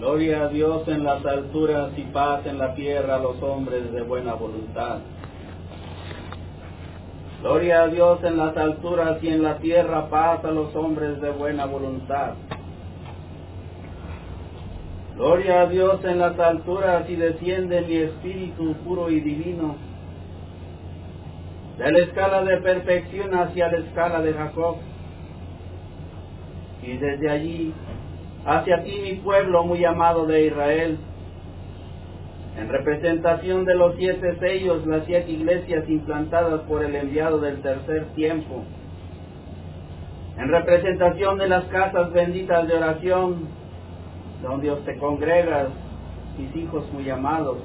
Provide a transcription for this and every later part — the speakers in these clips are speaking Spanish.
Gloria a Dios en las alturas y paz en la tierra a los hombres de buena voluntad. Gloria a Dios en las alturas y en la tierra paz a los hombres de buena voluntad. Gloria a Dios en las alturas y desciende mi espíritu puro y divino. De la escala de perfección hacia la escala de Jacob. Y desde allí hacia ti mi pueblo muy amado de Israel. En representación de los siete sellos, las siete iglesias implantadas por el enviado del tercer tiempo. En representación de las casas benditas de oración, donde Dios te congregas, mis hijos muy amados.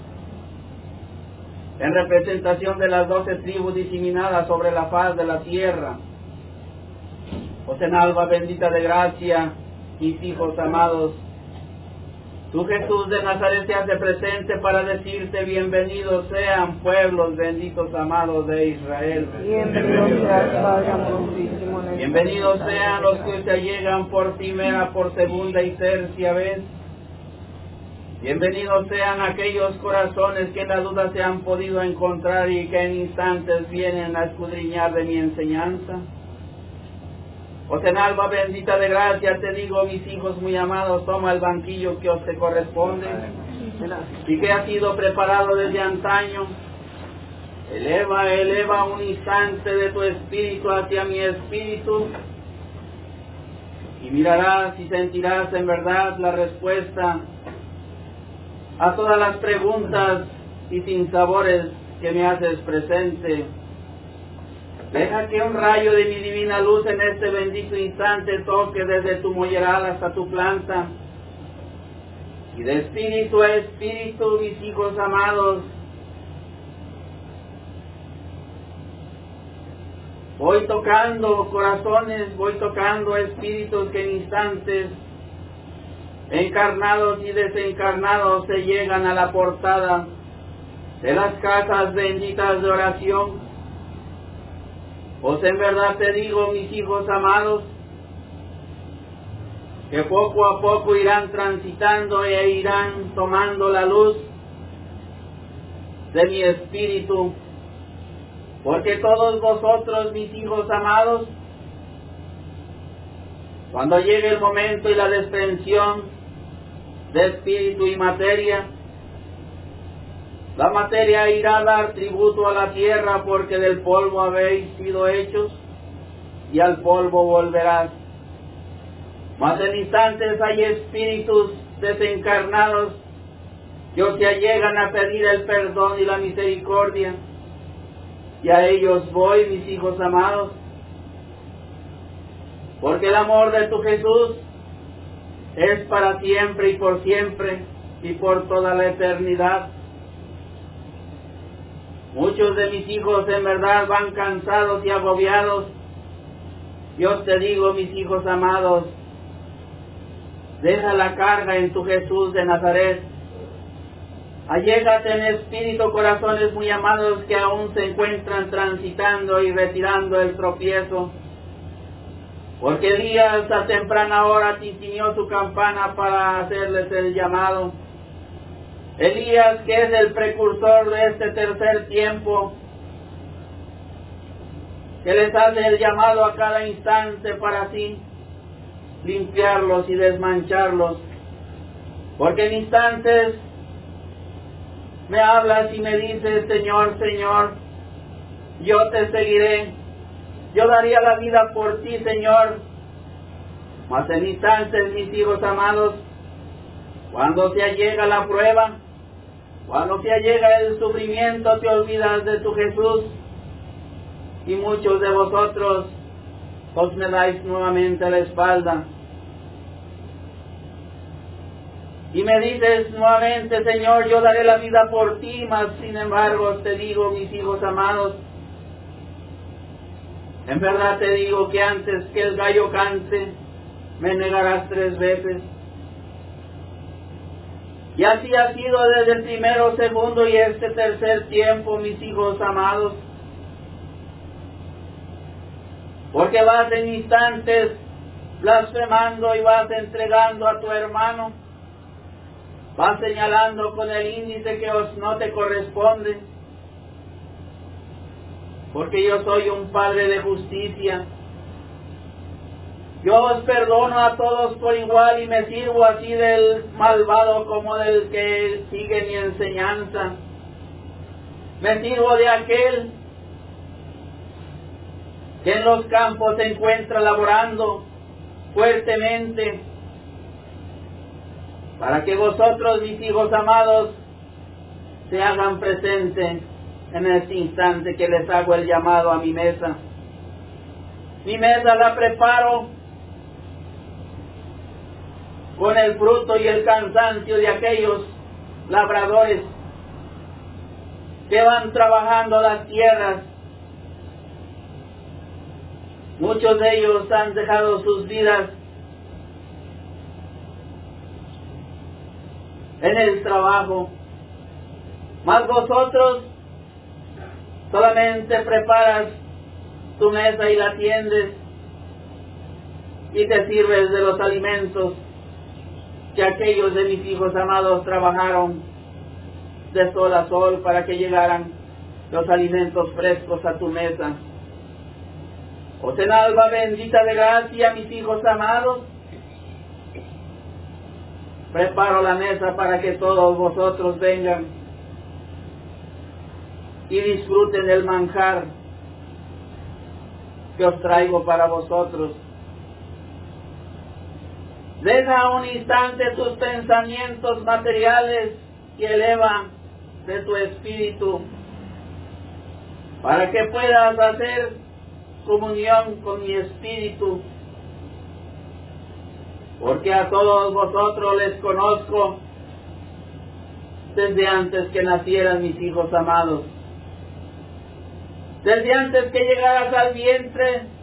En representación de las doce tribus diseminadas sobre la faz de la tierra. Os en alba bendita de gracia, mis hijos amados, tú Jesús de Nazaret te hace presente para decirte bienvenidos sean pueblos benditos amados de Israel. Bienvenidos sean los que se llegan por primera, por segunda y tercia vez. Bienvenidos sean aquellos corazones que en la duda se han podido encontrar y que en instantes vienen a escudriñar de mi enseñanza. Os en alba bendita de gracia te digo, mis hijos muy amados, toma el banquillo que os te corresponde y que ha sido preparado desde antaño. Eleva, eleva un instante de tu espíritu hacia mi espíritu. Y mirarás y sentirás en verdad la respuesta a todas las preguntas y sinsabores que me haces presente Deja que un rayo de mi divina luz en este bendito instante toque desde tu molleral hasta tu planta. Y de espíritu a espíritu, mis hijos amados, voy tocando corazones, voy tocando espíritus que en instantes, encarnados y desencarnados, se llegan a la portada de las casas benditas de oración pues en verdad te digo, mis hijos amados, que poco a poco irán transitando e irán tomando la luz de mi espíritu, porque todos vosotros, mis hijos amados, cuando llegue el momento y la desprensión de espíritu y materia, la materia irá a dar tributo a la tierra porque del polvo habéis sido hechos y al polvo volverás. Mas en instantes hay espíritus desencarnados que os llegan a pedir el perdón y la misericordia. Y a ellos voy, mis hijos amados, porque el amor de tu Jesús es para siempre y por siempre y por toda la eternidad. Muchos de mis hijos en verdad van cansados y agobiados. Yo te digo, mis hijos amados, deja la carga en tu Jesús de Nazaret. Allégate en espíritu corazones muy amados que aún se encuentran transitando y retirando el tropiezo. Porque Elías a temprana hora tiñó su campana para hacerles el llamado Elías, que es el precursor de este tercer tiempo, que les hace el llamado a cada instante para así limpiarlos y desmancharlos. Porque en instantes me hablas y me dices, Señor, Señor, yo te seguiré, yo daría la vida por ti, Señor. Mas en instantes, mis hijos amados, cuando se llega la prueba, cuando te llega el sufrimiento te olvidas de tu Jesús y muchos de vosotros os me dais nuevamente la espalda. Y me dices nuevamente, Señor, yo daré la vida por ti, mas sin embargo te digo, mis hijos amados, en verdad te digo que antes que el gallo cante, me negarás tres veces. Y así ha sido desde el primero, segundo y este tercer tiempo, mis hijos amados. Porque vas en instantes blasfemando y vas entregando a tu hermano. va señalando con el índice que os no te corresponde, porque yo soy un Padre de justicia. Yo os perdono a todos por igual y me sirvo así del malvado como del que sigue mi enseñanza. Me sirvo de aquel que en los campos se encuentra laborando fuertemente para que vosotros, mis hijos amados, se hagan presentes en este instante que les hago el llamado a mi mesa. Mi mesa la preparo con el fruto y el cansancio de aquellos labradores que van trabajando las tierras. Muchos de ellos han dejado sus vidas en el trabajo. Mas vosotros solamente preparas tu mesa y la tiendes y te sirves de los alimentos que aquellos de mis hijos amados trabajaron de sol a sol para que llegaran los alimentos frescos a tu mesa. Os en alba bendita de gracia, mis hijos amados, preparo la mesa para que todos vosotros vengan y disfruten el manjar que os traigo para vosotros. Deja un instante tus pensamientos materiales y eleva de tu espíritu para que puedas hacer comunión con mi espíritu. Porque a todos vosotros les conozco desde antes que nacieran mis hijos amados, desde antes que llegaras al vientre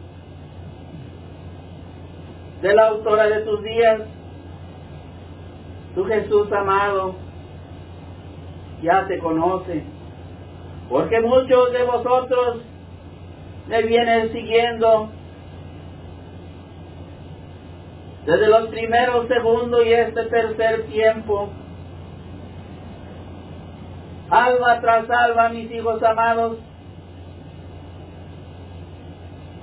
de la autora de tus días, tu Jesús amado, ya te conoce, porque muchos de vosotros me vienen siguiendo desde los primeros segundos y este tercer tiempo. Alma tras alma, mis hijos amados,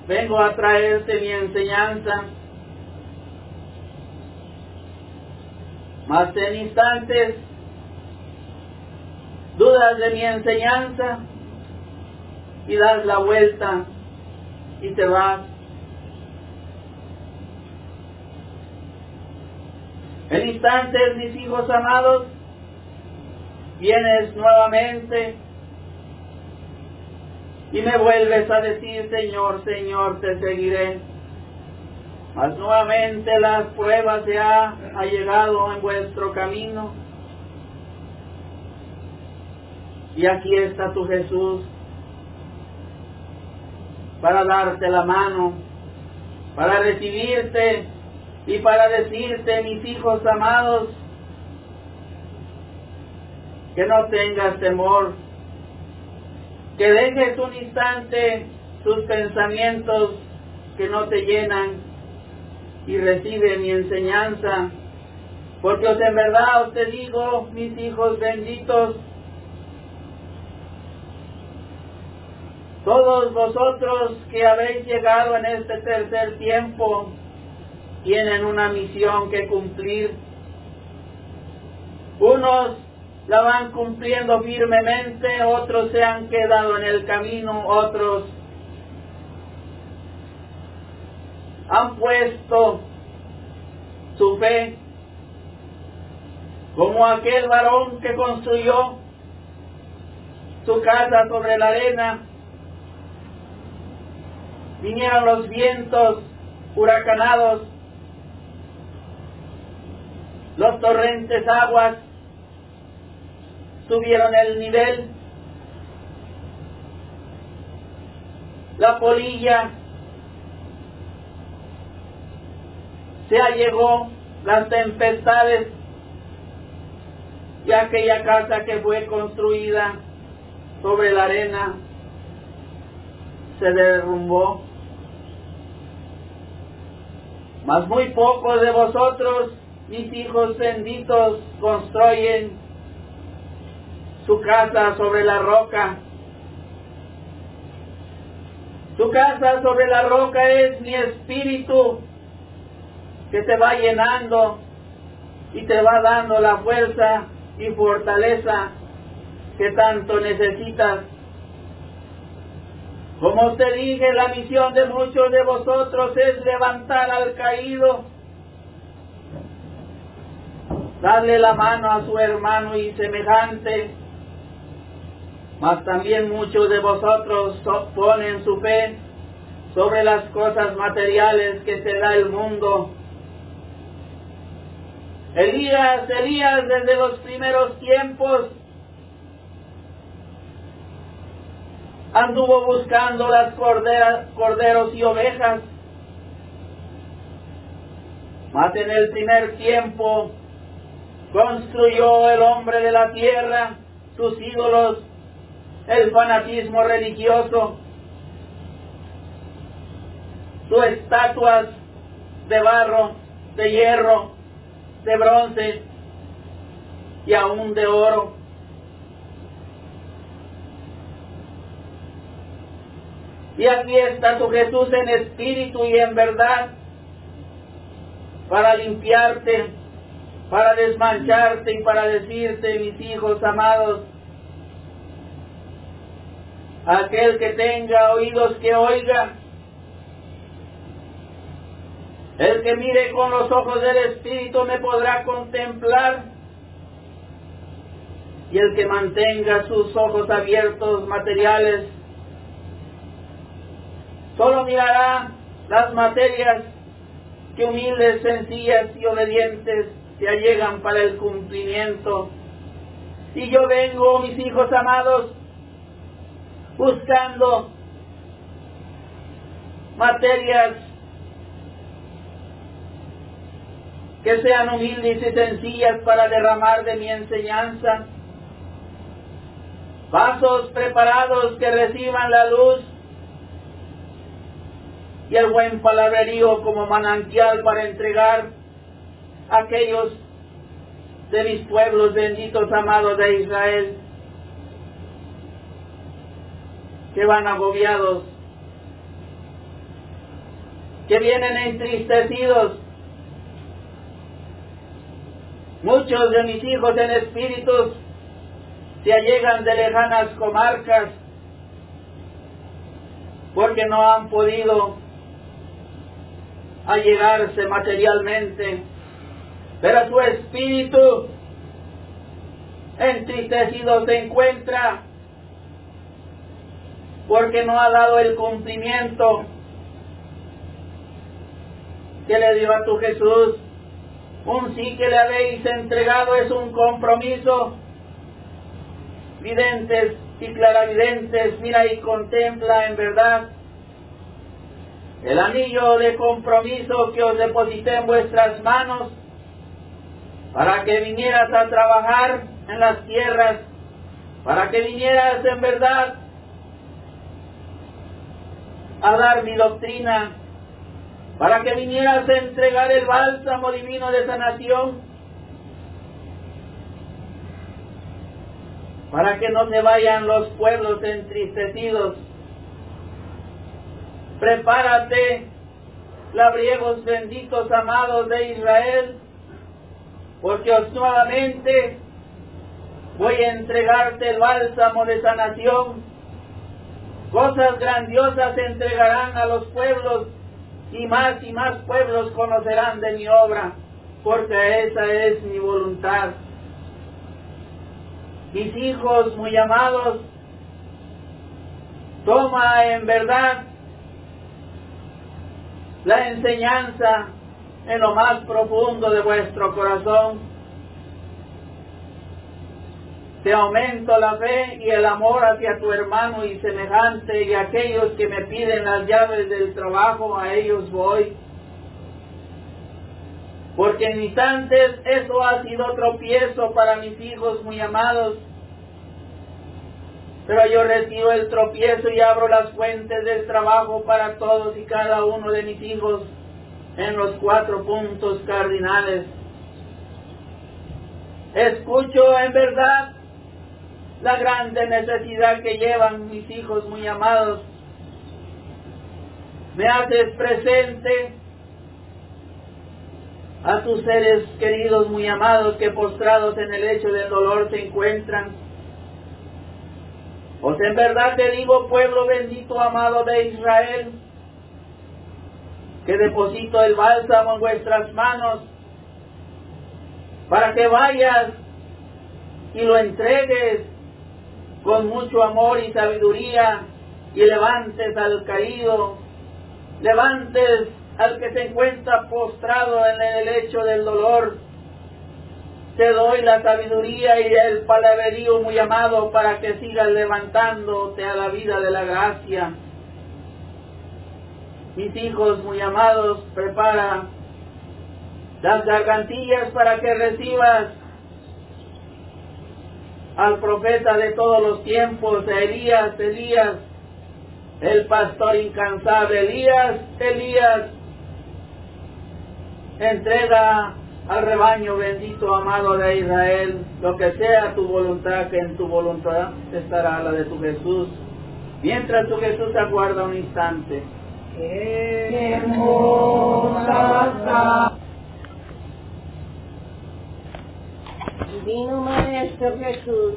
vengo a traerte mi enseñanza. Mas en instantes dudas de mi enseñanza y das la vuelta y te vas En instantes, mis hijos amados, vienes nuevamente y me vuelves a decir, Señor, Señor, te seguiré. Mas nuevamente las pruebas ya ha llegado en vuestro camino. Y aquí está tu Jesús para darte la mano, para recibirte y para decirte, mis hijos amados, que no tengas temor, que dejes un instante tus pensamientos que no te llenan y recibe mi enseñanza, porque os en verdad os te digo, mis hijos benditos, todos vosotros que habéis llegado en este tercer tiempo, tienen una misión que cumplir. Unos la van cumpliendo firmemente, otros se han quedado en el camino, otros han puesto su fe como aquel varón que construyó su casa sobre la arena. Vinieron los vientos huracanados los torrentes aguas subieron el nivel, la polilla se allegó, las tempestades y aquella casa que fue construida sobre la arena se derrumbó. Mas muy pocos de vosotros mis hijos benditos construyen su casa sobre la roca. Su casa sobre la roca es mi espíritu que te va llenando y te va dando la fuerza y fortaleza que tanto necesitas. Como te dije, la misión de muchos de vosotros es levantar al caído, darle la mano a su hermano y semejante, mas también muchos de vosotros ponen su fe sobre las cosas materiales que te da el mundo. Elías, Elías desde los primeros tiempos anduvo buscando las corderos y ovejas. Mas en el primer tiempo construyó el hombre de la tierra sus ídolos, el fanatismo religioso, sus estatuas de barro, de hierro, de bronce y aún de oro. Y aquí está tu Jesús en espíritu y en verdad para limpiarte, para desmancharte y para decirte, mis hijos amados, aquel que tenga oídos que oiga, el que mire con los ojos del Espíritu me podrá contemplar. Y el que mantenga sus ojos abiertos materiales Solo mirará las materias que humildes, sencillas y obedientes se allegan para el cumplimiento. Y yo vengo, mis hijos amados, buscando materias que sean humildes y sencillas para derramar de mi enseñanza, vasos preparados que reciban la luz y el buen palabrerío como manantial para entregar a aquellos de mis pueblos benditos amados de Israel que van agobiados, que vienen entristecidos. Muchos de mis hijos en espíritus se allegan de lejanas comarcas porque no han podido a llegarse materialmente, pero su espíritu entristecido se encuentra porque no ha dado el cumplimiento que le dio a tu Jesús. Un sí que le habéis entregado es un compromiso. Videntes y claravidentes, mira y contempla en verdad el anillo de compromiso que os deposité en vuestras manos para que vinieras a trabajar en las tierras, para que vinieras en verdad a dar mi doctrina, para que vinieras a entregar el bálsamo divino de sanación, para que no se vayan los pueblos entristecidos Prepárate, labriegos benditos amados de Israel, porque os nuevamente voy a entregarte el bálsamo de sanación. Cosas grandiosas entregarán a los pueblos y más y más pueblos conocerán de mi obra, porque esa es mi voluntad. Mis hijos muy amados, toma en verdad la enseñanza en lo más profundo de vuestro corazón. Te aumento la fe y el amor hacia tu hermano y semejante y aquellos que me piden las llaves del trabajo, a ellos voy. Porque en instantes eso ha sido tropiezo para mis hijos muy amados pero yo retiro el tropiezo y abro las fuentes del trabajo para todos y cada uno de mis hijos en los cuatro puntos cardinales. Escucho en verdad la grande necesidad que llevan mis hijos muy amados. Me haces presente a tus seres queridos muy amados que postrados en el lecho del dolor se encuentran. Pues en verdad te digo, pueblo bendito amado de Israel, que deposito el bálsamo en vuestras manos para que vayas y lo entregues con mucho amor y sabiduría y levantes al caído, levantes al que se encuentra postrado en el lecho del dolor. Te doy la sabiduría y el palabrerío muy amado para que sigas levantándote a la vida de la gracia. Mis hijos muy amados, prepara las gargantillas para que recibas al profeta de todos los tiempos, Elías, Elías, el pastor incansable, Elías, Elías, entrega al rebaño bendito, amado de Israel, lo que sea tu voluntad, que en tu voluntad estará la de tu Jesús, mientras tu Jesús aguarda un instante. Divino Maestro Jesús,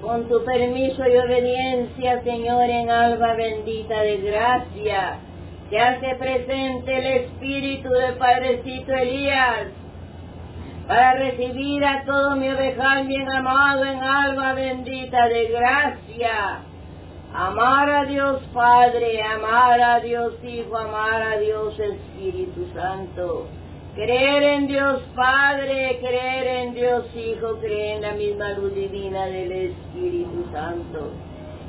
con tu permiso y obediencia, Señor, en alba bendita de gracia, se hace presente el espíritu del Padrecito Elías, para recibir a todo mi ovejal bien amado en alma bendita de gracia. Amar a Dios Padre, amar a Dios Hijo, amar a Dios Espíritu Santo. Creer en Dios Padre, creer en Dios Hijo, creer en la misma luz divina del Espíritu Santo.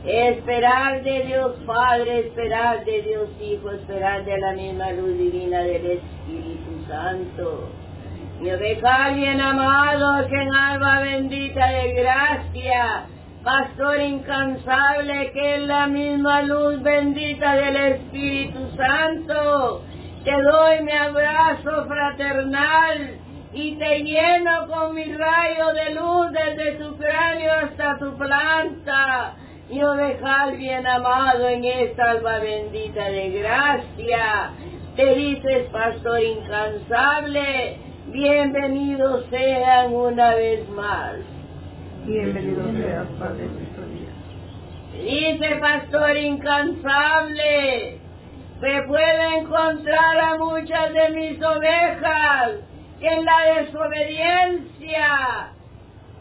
Esperar de Dios Padre, esperar de Dios Hijo, esperar de la misma luz divina del Espíritu Santo. Mi oveja bien amado, que en alma bendita de gracia, pastor incansable, que es la misma luz bendita del Espíritu Santo te doy mi abrazo fraternal y te lleno con mi rayo de luz desde tu cráneo hasta tu planta. Y ovejal bien amado en esta alba bendita de gracia. Te dices, pastor incansable, bienvenidos sean una vez más. Bienvenido seas, Padre Dice, pastor incansable, me puedo encontrar a muchas de mis ovejas en la desobediencia,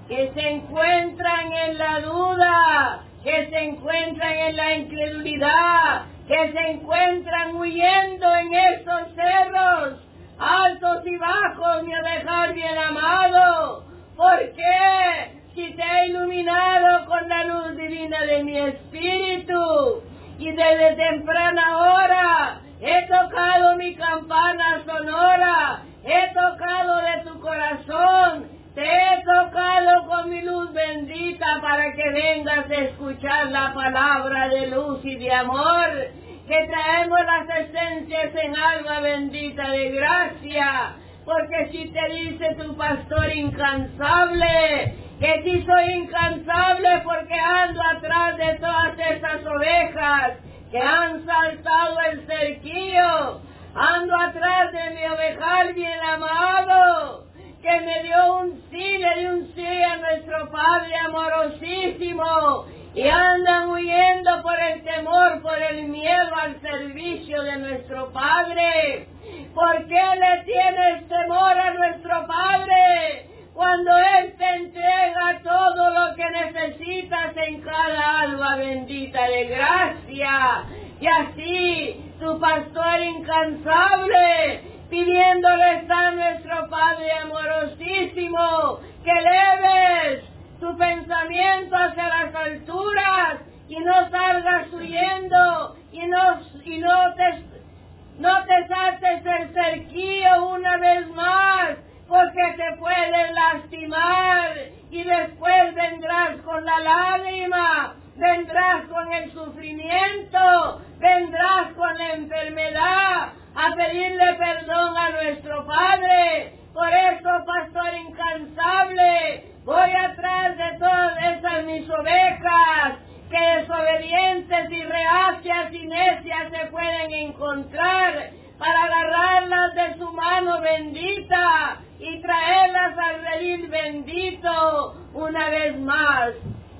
que se encuentran en la duda, que se encuentran en la incredulidad, que se encuentran huyendo en estos cerros altos y bajos, mi oveja bien amado. ¿Por qué? Si te ha iluminado con la luz divina de mi espíritu, y desde temprana hora he tocado mi campana sonora, he tocado de tu corazón, te he tocado con mi luz bendita para que vengas a escuchar la palabra de luz y de amor, que traemos las esencias en alma bendita de gracia, porque si te dice tu pastor incansable, que si soy incansable porque ando atrás de todas esas ovejas que han saltado el cerquillo, ando atrás de mi ovejal bien amado, que me dio un sí, le dio un sí a nuestro Padre amorosísimo, y andan huyendo por el temor, por el miedo al servicio de nuestro Padre. ¿Por qué le tienes temor a nuestro Padre? Cuando Él te entrega todo lo que necesitas en cada alma bendita de gracia. Y así tu pastor incansable, pidiéndole a nuestro Padre amorosísimo, que leves tu pensamiento hacia las alturas y no salgas huyendo y no, y no te, no te saltes el cerquillo una vez más porque te pueden lastimar y después vendrás con la lágrima, vendrás con el sufrimiento, vendrás con la enfermedad a pedirle perdón a nuestro Padre. Por eso, pastor incansable, Voy atrás de todas esas mis ovejas que desobedientes y reacias y necias se pueden encontrar para agarrarlas de su mano bendita y traerlas al redil bendito una vez más.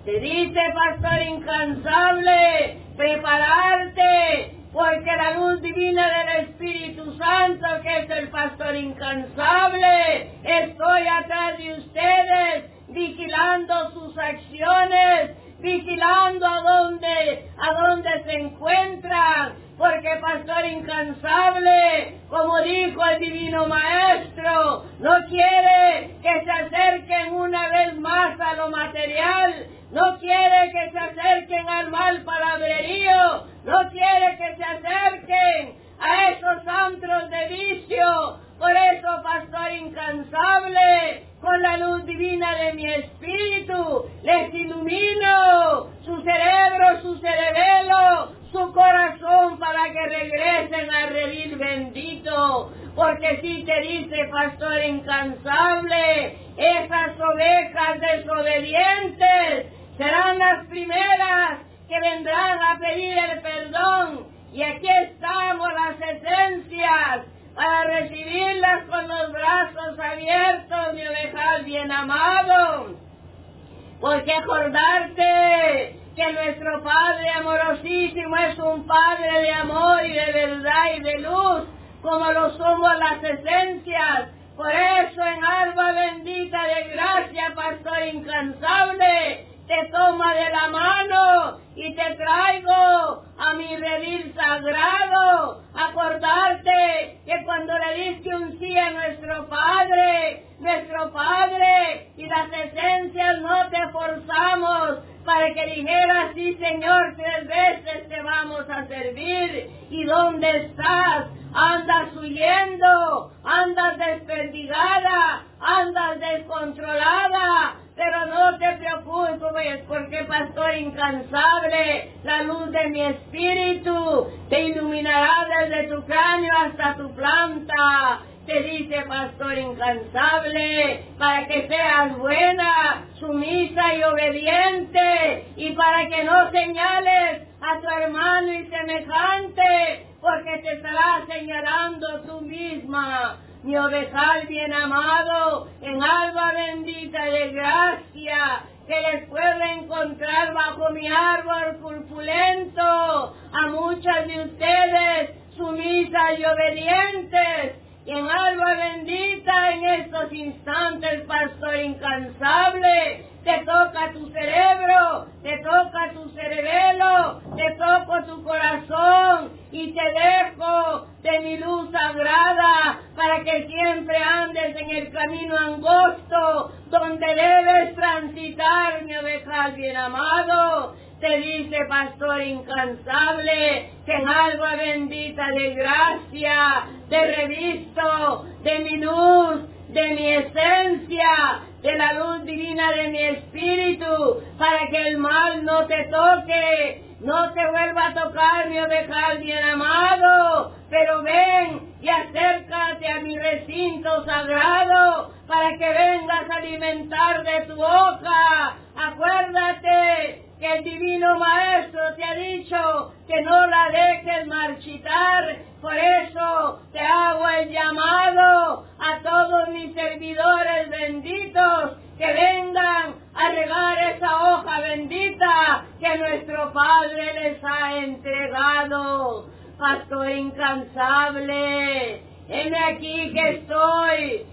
Te dice, pastor incansable, prepararte, porque la luz divina del Espíritu Santo, que es el pastor incansable, estoy atrás de ustedes, vigilando sus acciones, vigilando a dónde, a dónde se encuentran, porque pastor incansable, como dijo el divino maestro, no quiere que se acerquen una vez más a lo material, no quiere que se acerquen al mal palabrerío, no quiere que se acerquen a esos antros de vicio. Por eso, pastor incansable, con la luz divina de mi espíritu, les ilumino su cerebro, su cerebelo, su corazón para que regresen al redil bendito. Porque si te dice, pastor incansable, esas ovejas desobedientes serán las primeras que vendrán a pedir el perdón. Y aquí estamos las esencias para recibirlas con los brazos abiertos, mi ovejal bien amado. Porque acordarte que nuestro Padre amorosísimo es un Padre de amor y de verdad y de luz, como lo somos las esencias. Por eso en alma bendita de gracia, pastor incansable, te toma de la mano y te traigo a mi redil sagrado. Acordarte mis servidores benditos que vengan a regar esa hoja bendita que nuestro Padre les ha entregado. Pastor incansable, heme aquí que estoy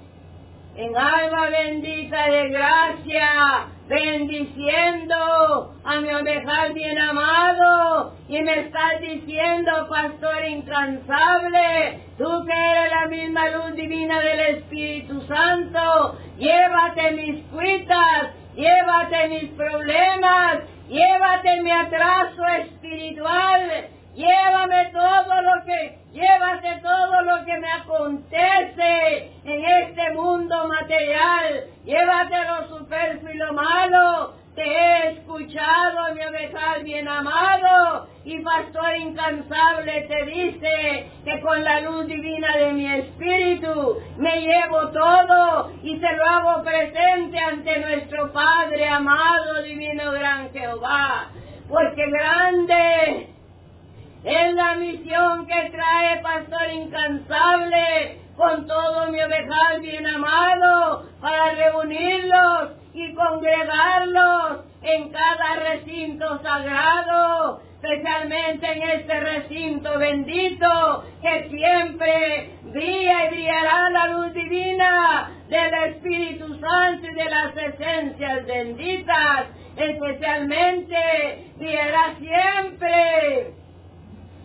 en alma bendita de gracia, bendiciendo a mi ovejal bien amado, y me estás diciendo, pastor incansable, tú que eres la misma luz divina del Espíritu Santo, llévate mis cuitas, llévate mis problemas, llévate mi atraso espiritual, llévame todo lo que, llévate todo lo que me acontece en este mundo material, llévate lo superfluo y lo malo, te he escuchado, mi ovejal bien amado, y pastor incansable te dice que con la luz divina de mi espíritu me llevo todo y se lo hago presente ante nuestro Padre amado, divino gran Jehová, porque grande es la misión que trae Pastor Incansable con todo mi ovejal bien amado para reunirlos y congregarlos en cada recinto sagrado, especialmente en este recinto bendito que siempre brilla y brillará la luz divina del Espíritu Santo y de las esencias benditas, especialmente brillará siempre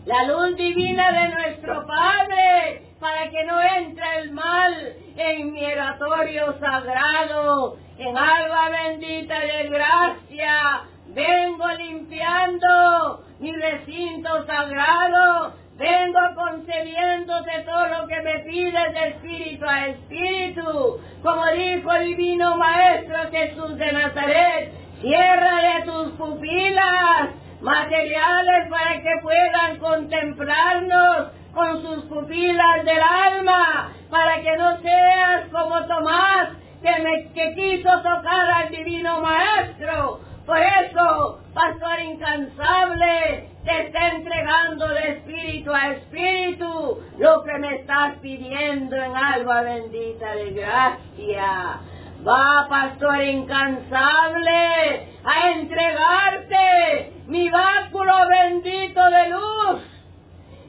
la luz divina de nuestro Padre, para que no entre el mal en mi oratorio sagrado, en alba bendita de gracia, vengo limpiando mi recinto sagrado, vengo concediéndote todo lo que me pides de espíritu a espíritu, como dijo el divino Maestro Jesús de Nazaret, cierra de tus pupilas, materiales para que puedan contemplarnos con sus pupilas del alma, para que no seas como Tomás, que, me, que quiso tocar al divino maestro. Por eso, pastor incansable, te está entregando de espíritu a espíritu lo que me estás pidiendo en alma bendita de gracia. Va, pastor incansable, a entregarte mi báculo bendito de luz.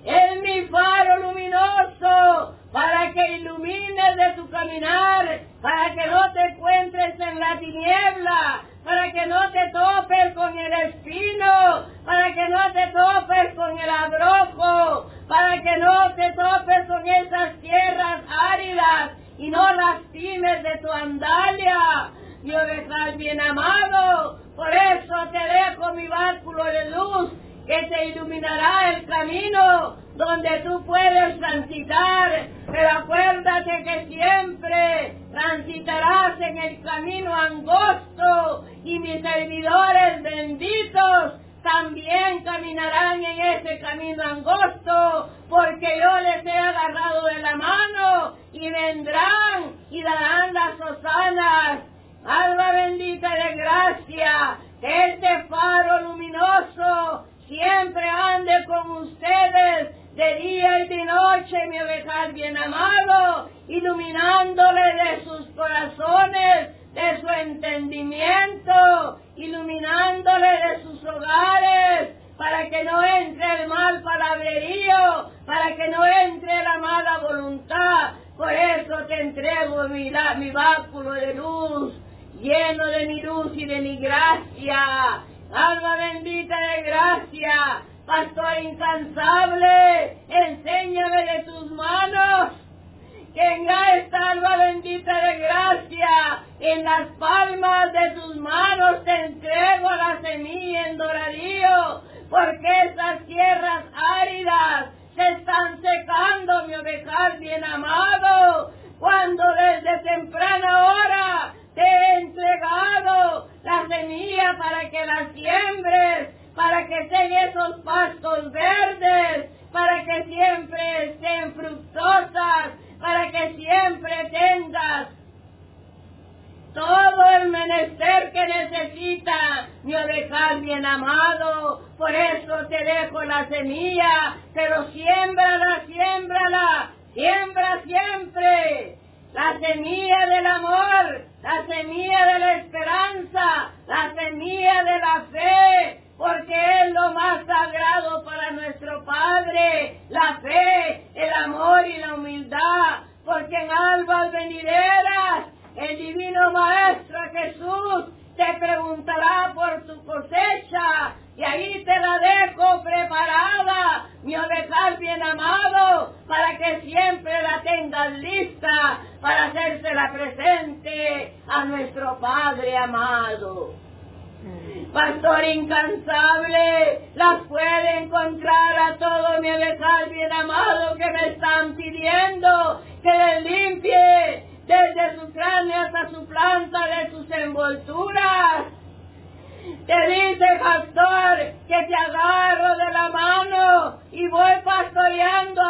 Es mi faro luminoso para que ilumines de tu caminar, para que no te encuentres en la tiniebla, para que no te topes con el espino, para que no te topes con el abrojo, para que no te topes con esas tierras áridas y no lastimes de tu andalia. Mi oveja bien amado, por eso te dejo mi báculo de luz que te iluminará el camino donde tú puedes transitar, pero acuérdate que siempre transitarás en el camino angosto y mis servidores benditos también caminarán en ese camino angosto, porque yo les he agarrado de la mano y vendrán y darán las hosanas. Alma bendita de gracia, este faro luminoso siempre ande con ustedes de día y de noche, mi oveja bien amado, iluminándole de sus corazones, de su entendimiento, iluminándole de sus hogares, para que no entre el mal palabrerío, para que no entre la mala voluntad. Por eso te entrego mi, mi báculo de luz, lleno de mi luz y de mi gracia. Alma bendita de gracia, pastor incansable, enséñame de tus manos. Que esta alma bendita de gracia, en las palmas de tus manos te entrego la semilla en doradío, porque esas tierras áridas se están secando, mi ovejal bien amado, cuando desde temprana hora te he entregado la semilla para que la siembres, para que estén esos pastos verdes, para que siempre estén fructosas, para que siempre tengas todo el menester que necesita mi oveja bien amado. Por eso te dejo la semilla, pero siémbrala, siémbrala, siembra siempre. La semilla del amor, la semilla de la esperanza, la semilla de la fe, porque es lo más sagrado para nuestro Padre, la fe, el amor y la humildad, porque en albas venideras el divino Maestro Jesús te preguntará por tu cosecha y ahí te la dejo preparada, mi oveja bien amado, para que siempre la tengas lista para hacérsela presente a nuestro Padre amado. Pastor incansable, las puede encontrar a todo mi oveja bien amado que me están pidiendo que les limpie desde su cráneo hasta su planta de sus envolturas. Te dice, pastor, que te agarro de la mano y voy pastoreando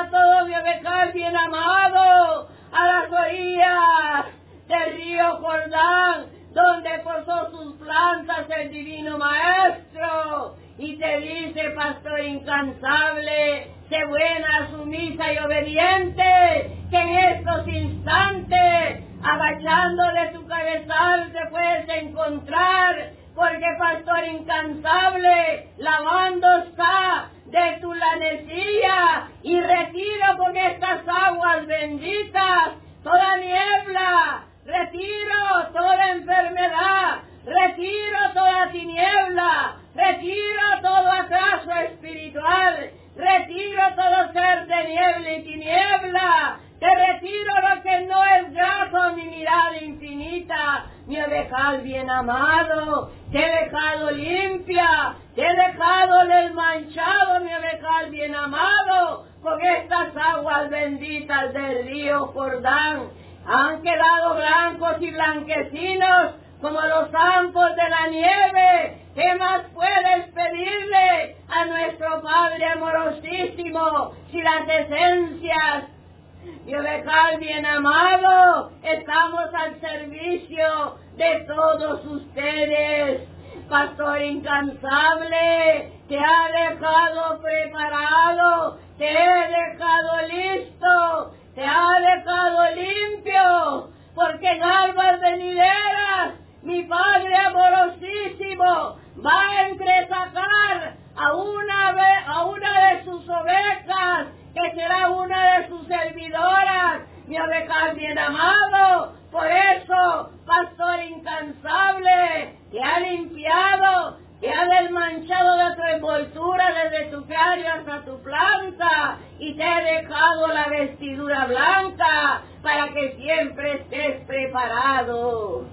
te ha dejado la vestidura blanca para que siempre estés preparado.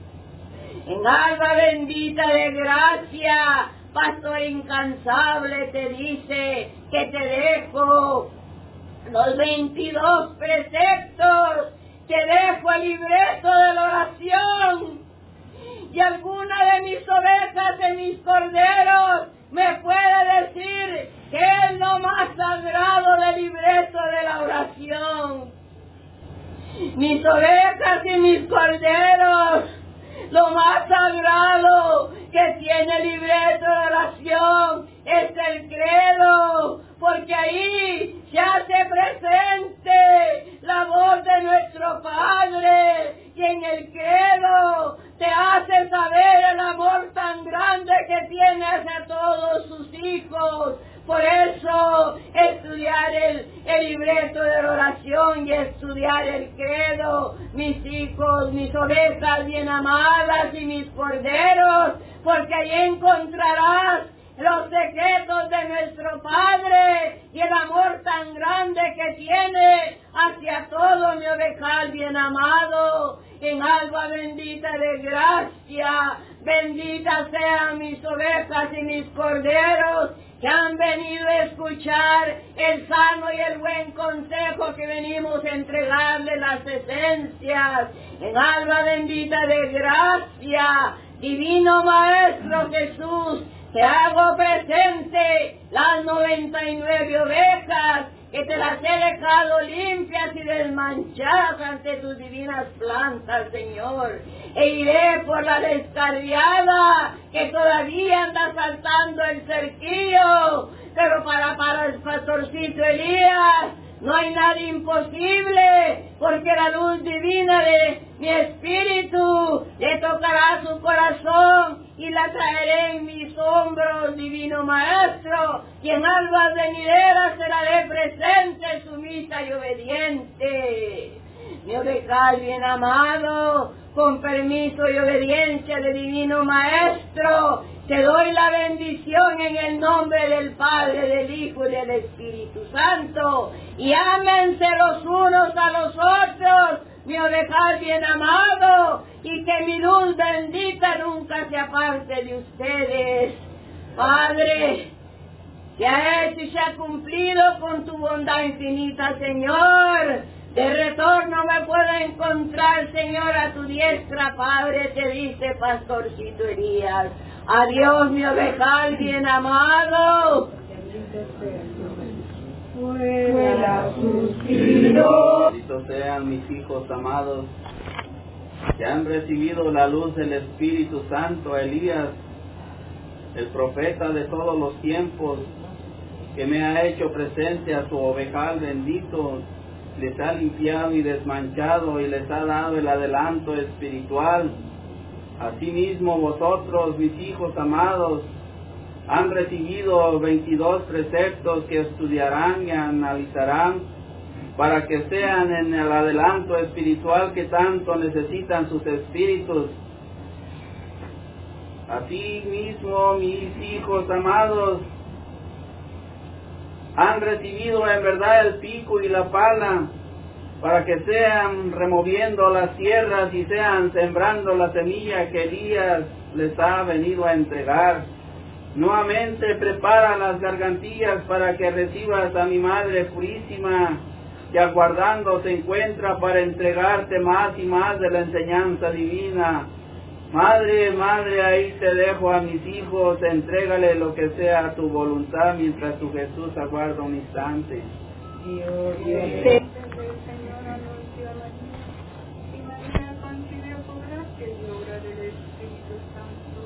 En alba bendita de gracia, pastor incansable te dice que te dejo los 22 preceptos, te dejo el libreto de la oración y alguna de mis ovejas, de mis corderos, me puede decir que es lo más sagrado del libreto de la oración. Mis ovejas y mis corderos, lo más sagrado que tiene el libreto de oración es el credo, porque ahí se hace presente la voz de nuestro Padre y en el credo te hace saber el amor tan grande que tiene hacia todos sus hijos. Por eso estudiar el, el libreto de la oración y estudiar el credo, mis hijos, mis ovejas bien amadas y mis corderos, porque ahí encontrarás los secretos de nuestro Padre y el amor tan grande que tiene hacia todo mi ovejal bien amado. En alba bendita de gracia, bendita sean mis ovejas y mis corderos que han venido a escuchar el sano y el buen consejo que venimos a entregarle las esencias. En alba bendita de gracia, divino Maestro Jesús, te hago presente las 99 ovejas que te las he dejado limpias y desmanchadas ante tus divinas plantas, Señor. E iré por la descarriada que todavía anda saltando el cerquillo, pero para, para el pastorcito Elías no hay nada imposible, porque la luz divina de mi espíritu le tocará su corazón y la traeré en mis hombros, divino maestro, y en almas venideras será de presente, sumisa y obediente. Mi ovejal bien amado, con permiso y obediencia de divino maestro, te doy la bendición en el nombre del Padre, del Hijo y del Espíritu Santo. Y ámense los unos a los otros, mi ovejal bien amado, y que mi luz bendita nunca se aparte de ustedes. Padre, se ha hecho y se ha cumplido con tu bondad infinita, Señor. De retorno me puedo encontrar, Señor, a tu diestra, Padre, te dice Pastorcito Elías. Adiós, mi ovejal bien amado. Benditos sean mis hijos amados. que han recibido la luz del Espíritu Santo, Elías, el profeta de todos los tiempos, que me ha hecho presente a su ovejal bendito, les ha limpiado y desmanchado y les ha dado el adelanto espiritual. Asimismo vosotros, mis hijos amados, han recibido 22 preceptos que estudiarán y analizarán para que sean en el adelanto espiritual que tanto necesitan sus espíritus. Asimismo, mis hijos amados, han recibido en verdad el pico y la pala para que sean removiendo las tierras y sean sembrando la semilla que Elías les ha venido a entregar. Nuevamente prepara las gargantillas para que recibas a mi Madre Purísima, que aguardando se encuentra para entregarte más y más de la enseñanza divina. Madre, madre, ahí te dejo a mis hijos, entrégale lo que sea tu voluntad mientras tu Jesús aguarda un instante. Dios, Dios. A Santo.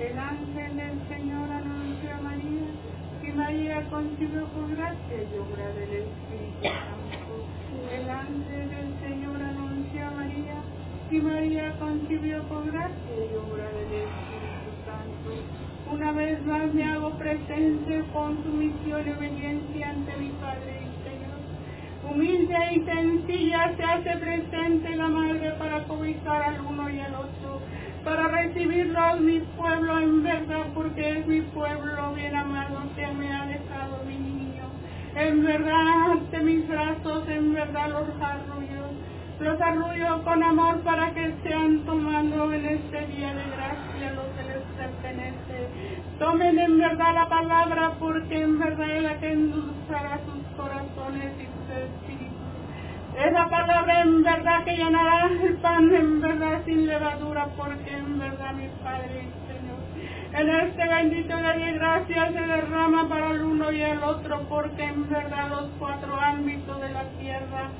El ángel del Señor anunció a María, y María concibió por gracia y obra del Espíritu Santo. El ángel del Señor a y María concibió por gracia y obra del Espíritu Santo. Una vez más me hago presente con sumisión y obediencia ante mi Padre y Señor. Humilde y sencilla se hace presente la Madre para cobijar al uno y al otro, para recibirlo mi pueblo en verdad, porque es mi pueblo bien amado que me ha dejado mi niño. En verdad, ante mis brazos, en verdad los arrullo los arrullo con amor para que sean tomando en este día de gracia lo que les pertenece. Tomen en verdad la palabra porque en verdad es la que endulzará sus corazones y sus espíritus. Es la palabra en verdad que llenará el pan en verdad sin levadura porque en verdad mi Padre Señor. En este bendito día de gracia se derrama para el uno y el otro porque en verdad los cuatro ámbitos de la tierra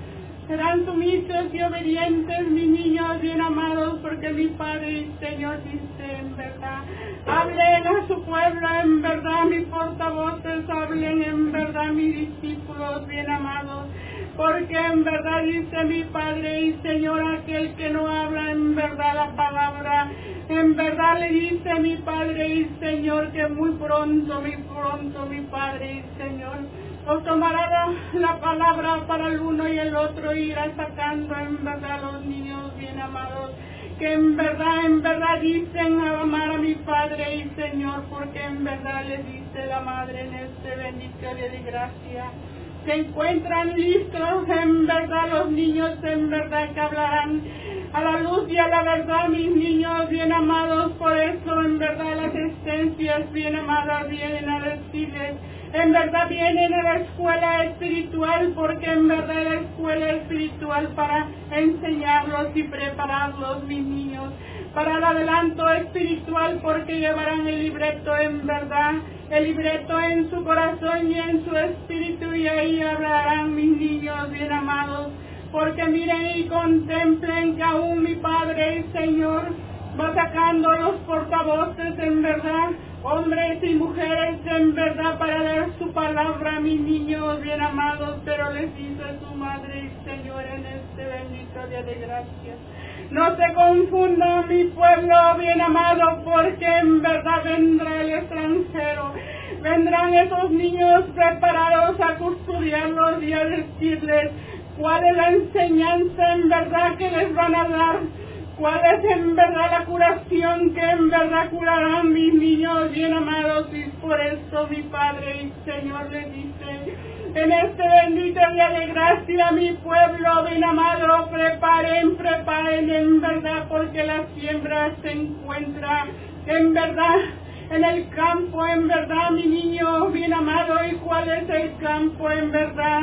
serán sumisos y obedientes, mis niños bien amados, porque mi Padre y Señor dice en verdad. Hablen a su pueblo en verdad, mis portavoces, hablen en verdad, mis discípulos bien amados, porque en verdad dice mi Padre y Señor, aquel que no habla en verdad la palabra, en verdad le dice mi Padre y Señor que muy pronto, muy pronto, mi Padre y Señor, os tomará la, la palabra para el uno y el otro, irá sacando en verdad los niños bien amados, que en verdad, en verdad dicen amar a mi Padre y Señor, porque en verdad le dice la Madre en este bendito día de gracia. Se encuentran listos, en verdad los niños en verdad que hablarán a la luz y a la verdad, mis niños bien amados, por eso en verdad las esencias bien amadas vienen a decirles en verdad vienen a la escuela espiritual porque en verdad la escuela espiritual para enseñarlos y prepararlos, mis niños, para el adelanto espiritual porque llevarán el libreto en verdad, el libreto en su corazón y en su espíritu y ahí hablarán mis niños bien amados, porque miren y contemplen que aún mi Padre y Señor va sacando los portavoces en verdad hombres y mujeres en verdad para dar su palabra a mis niños bien amados, pero les dice su madre y Señor en este bendito día de gracia. No se confunda mi pueblo bien amado, porque en verdad vendrá el extranjero. Vendrán esos niños preparados a custodiarlos y a decirles cuál es la enseñanza en verdad que les van a dar cuál es en verdad la curación que en verdad curarán mis niños bien amados y por eso mi Padre y Señor le dice en este bendito día de gracia mi pueblo bien amado preparen, preparen en verdad porque la siembra se encuentra en verdad. En el campo en verdad mi niño bien amado y cuál es el campo en verdad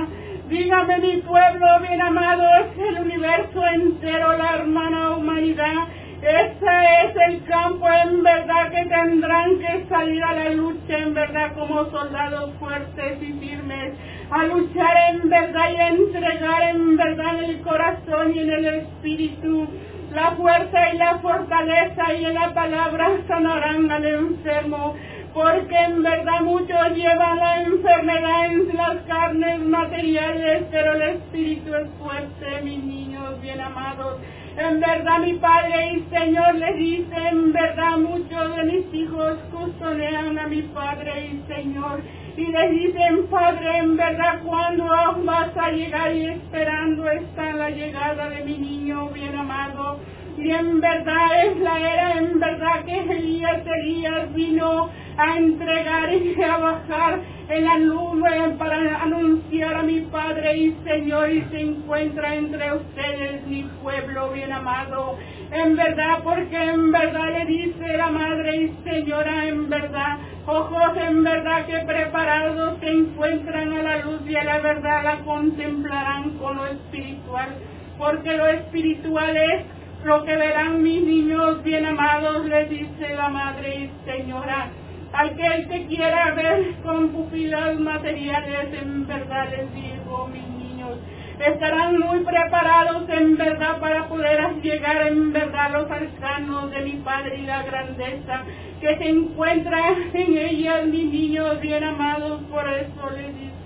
Dígame mi pueblo bien amado, es el universo entero, la hermana humanidad. Ese es el campo en verdad que tendrán que salir a la lucha en verdad como soldados fuertes y firmes, a luchar en verdad y a entregar en verdad en el corazón y en el espíritu. La fuerza y la fortaleza y en la palabra sanarán al enfermo porque en verdad muchos llevan la enfermedad en las carnes materiales, pero el espíritu es fuerte, mis niños bien amados. En verdad mi Padre y Señor le dice, en verdad muchos de mis hijos custodian a mi Padre y Señor. Y le dicen, Padre, en verdad cuando vas a llegar y esperando está la llegada de mi niño bien amado. Y en verdad es la era, en verdad que Elías, Elías vino a entregar y a bajar en la nube para anunciar a mi Padre y Señor y se encuentra entre ustedes mi pueblo bien amado. En verdad, porque en verdad le dice la Madre y Señora, en verdad, ojos en verdad que preparados se encuentran a la luz y a la verdad la contemplarán con lo espiritual, porque lo espiritual es lo que verán mis niños bien amados, le dice la Madre y Señora. Aquel que quiera ver con pupilas materiales, en verdad les digo, mis niños, estarán muy preparados en verdad para poder llegar en verdad los arcanos de mi Padre y la grandeza que se encuentra en ellas, mis niños bien amados, por eso les dice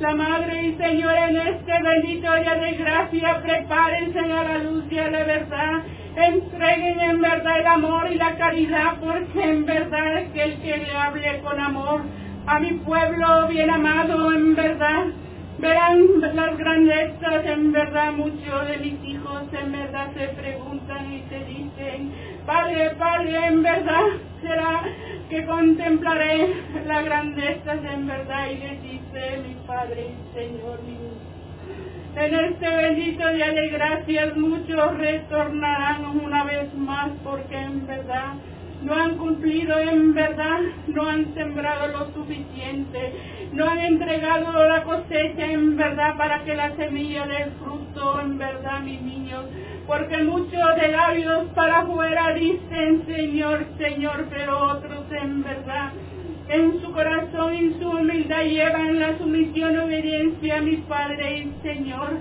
la Madre y Señor en este bendito día de gracia, prepárense a la luz y a la verdad. Entreguen en verdad el amor y la caridad, porque en verdad es que el que le hable con amor a mi pueblo bien amado, en verdad, verán las grandezas, en verdad muchos de mis hijos en verdad se preguntan y se dicen, Padre, Padre, en verdad será que contemplaré las grandezas en verdad y les dice mi Padre y Señor mi en este bendito día de gracias muchos retornarán una vez más porque en verdad no han cumplido en verdad, no han sembrado lo suficiente, no han entregado la cosecha en verdad para que la semilla dé fruto en verdad, mis niños, porque muchos de labios para afuera dicen Señor, Señor, pero otros en verdad en su corazón, en su humildad, llevan la sumisión y obediencia a mi Padre y Señor.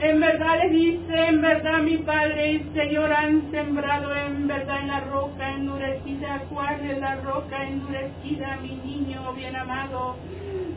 En verdad les dice, en verdad mi Padre y Señor han sembrado en verdad en la roca endurecida. ¿Cuál es la roca endurecida, mi niño bien amado?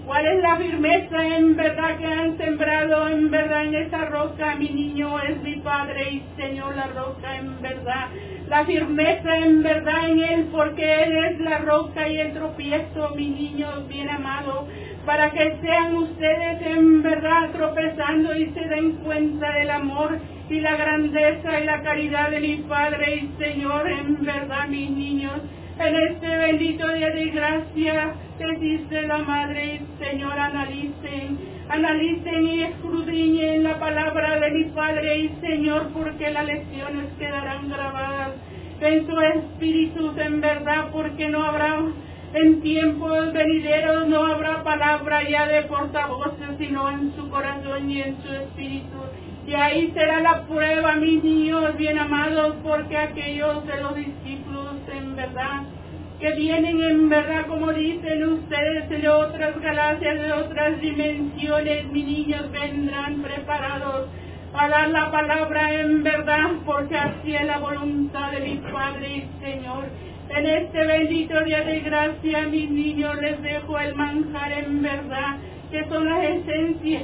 ¿Cuál es la firmeza en verdad que han sembrado en verdad en esa roca? Mi niño es mi Padre y Señor la roca en verdad la firmeza en verdad en Él, porque Él es la roca y el tropiezo, mi niño bien amado, para que sean ustedes en verdad tropezando y se den cuenta del amor y la grandeza y la caridad de mi Padre y Señor, en verdad, mis niños. En este bendito día de gracia, que dice la Madre Señor, analicen, analicen y escudriñen la palabra de mi Padre y Señor, porque las lecciones quedarán grabadas en su espíritu, en verdad, porque no habrá en tiempos venideros, no habrá palabra ya de portavoces, sino en su corazón y en su espíritu. Y ahí será la prueba, mis niños bien amados, porque aquellos de los discípulos, en verdad, que vienen en verdad, como dicen ustedes, de otras galaxias, de otras dimensiones, mis niños vendrán preparados a dar la palabra en verdad, porque así es la voluntad de mi Padre y Señor. En este bendito día de gracia, mis niños, les dejo el manjar en verdad, que son las esencias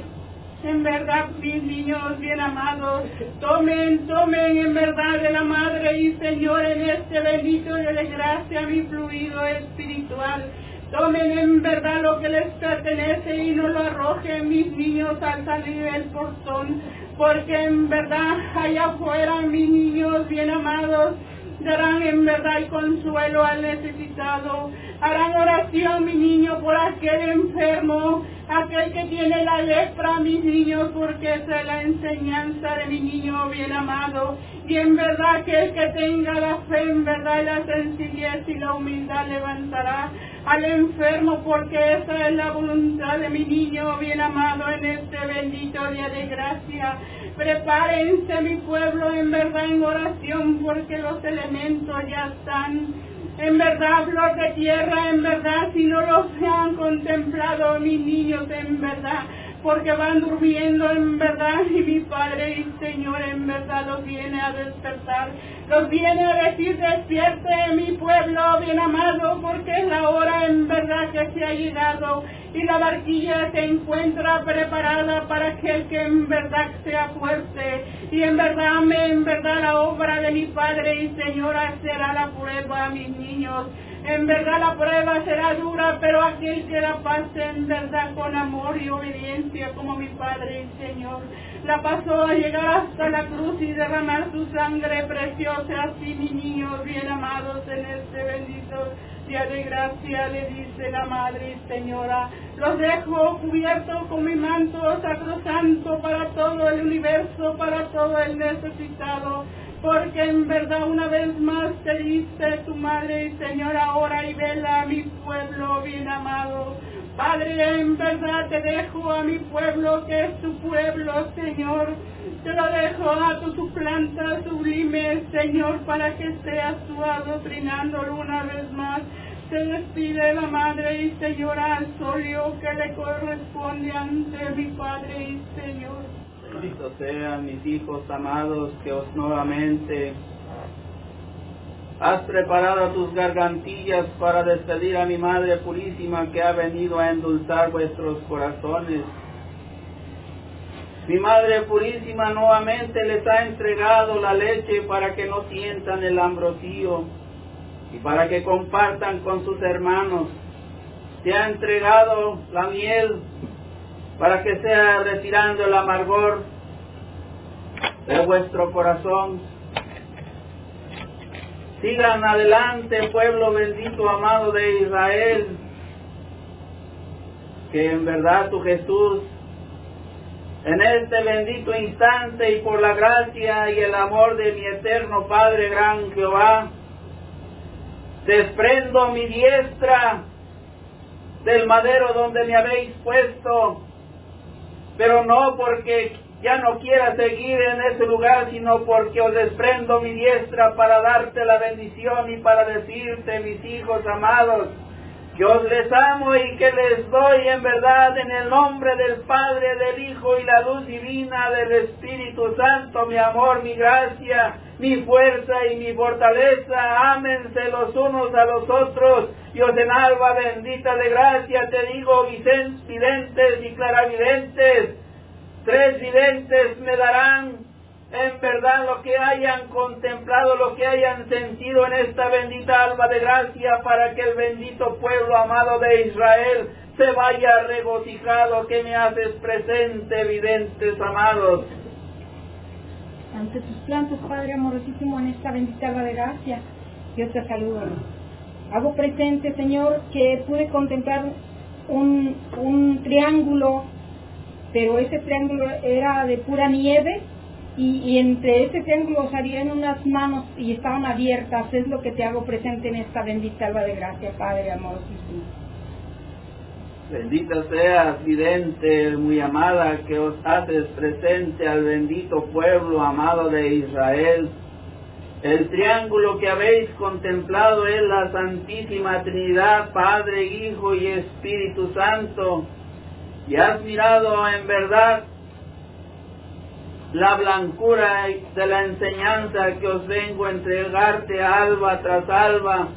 en verdad, mis niños bien amados, tomen, tomen en verdad de la Madre y Señor en este bendito de gracia mi fluido espiritual. Tomen en verdad lo que les pertenece y no lo arrojen mis niños al salir del portón, porque en verdad allá afuera mis niños bien amados darán en verdad el consuelo al necesitado, harán oración mi niño por aquel enfermo, aquel que tiene la lepra, mis niños, porque esa es la enseñanza de mi niño bien amado. Y en verdad que el que tenga la fe, en verdad la sencillez y la humildad levantará al enfermo, porque esa es la voluntad de mi niño bien amado en este bendito día de gracia. Prepárense mi pueblo en verdad en oración, porque los elementos ya están en verdad, flor de tierra, en verdad, si no los han contemplado mis niños, en verdad, porque van durmiendo en verdad, y mi Padre y Señor, en verdad los viene a despertar. Los viene a decir, despierte mi pueblo bien amado, porque es la hora en verdad que se ha llegado y la barquilla se encuentra preparada para aquel que en verdad sea fuerte. Y en verdad, en verdad la obra de mi Padre y Señora será la prueba a mis niños. En verdad la prueba será dura, pero aquel que la pase en verdad con amor y obediencia como mi Padre y Señor, la pasó a llegar hasta la cruz y derramar su sangre preciosa, así mis niños bien amados en este bendito día de gracia, le dice la Madre y Señora, los dejo cubiertos con mi manto sacrosanto para todo el universo, para todo el necesitado porque en verdad una vez más te dice tu madre y Señor ahora y vela a mi pueblo bien amado. Padre, en verdad te dejo a mi pueblo que es tu pueblo, Señor. Te lo dejo a tu suplanta sublime, Señor, para que seas tú adoctrinándolo una vez más. Se despide la Madre y Señora al solio que le corresponde ante mi Padre y Señor. Bendito sean mis hijos amados que os nuevamente has preparado tus gargantillas para despedir a mi Madre Purísima que ha venido a endulzar vuestros corazones. Mi Madre Purísima nuevamente les ha entregado la leche para que no sientan el ambrosío y para que compartan con sus hermanos. Te ha entregado la miel para que sea retirando el amargor de vuestro corazón. Sigan adelante, pueblo bendito, amado de Israel, que en verdad tu Jesús, en este bendito instante y por la gracia y el amor de mi eterno Padre gran Jehová, desprendo mi diestra del madero donde me habéis puesto pero no porque ya no quiera seguir en ese lugar, sino porque os desprendo mi diestra para darte la bendición y para decirte, mis hijos amados, os les amo y que les doy en verdad en el nombre del Padre, del Hijo y la luz divina del Espíritu Santo, mi amor, mi gracia, mi fuerza y mi fortaleza. Ámense los unos a los otros. Dios en alba bendita de gracia, te digo, videntes y claravidentes, tres videntes me darán en verdad lo que hayan contemplado, lo que hayan sentido en esta bendita alba de gracia para que el bendito pueblo amado de Israel se vaya regocijado que me haces presente, evidentes amados. Ante tus plantas, Padre amorosísimo, en esta bendita alba de gracia, yo te saludo. Hago presente, Señor, que pude contemplar un, un triángulo, pero ese triángulo era de pura nieve y, entre ese triángulo salían unas manos y estaban abiertas. Es lo que te hago presente en esta bendita alba de gracia, Padre amorosísimo. Bendita seas, vidente, muy amada, que os haces presente al bendito pueblo amado de Israel. El triángulo que habéis contemplado es la Santísima Trinidad, Padre, Hijo y Espíritu Santo. Y has mirado en verdad la blancura de la enseñanza que os vengo a entregarte alba tras alba.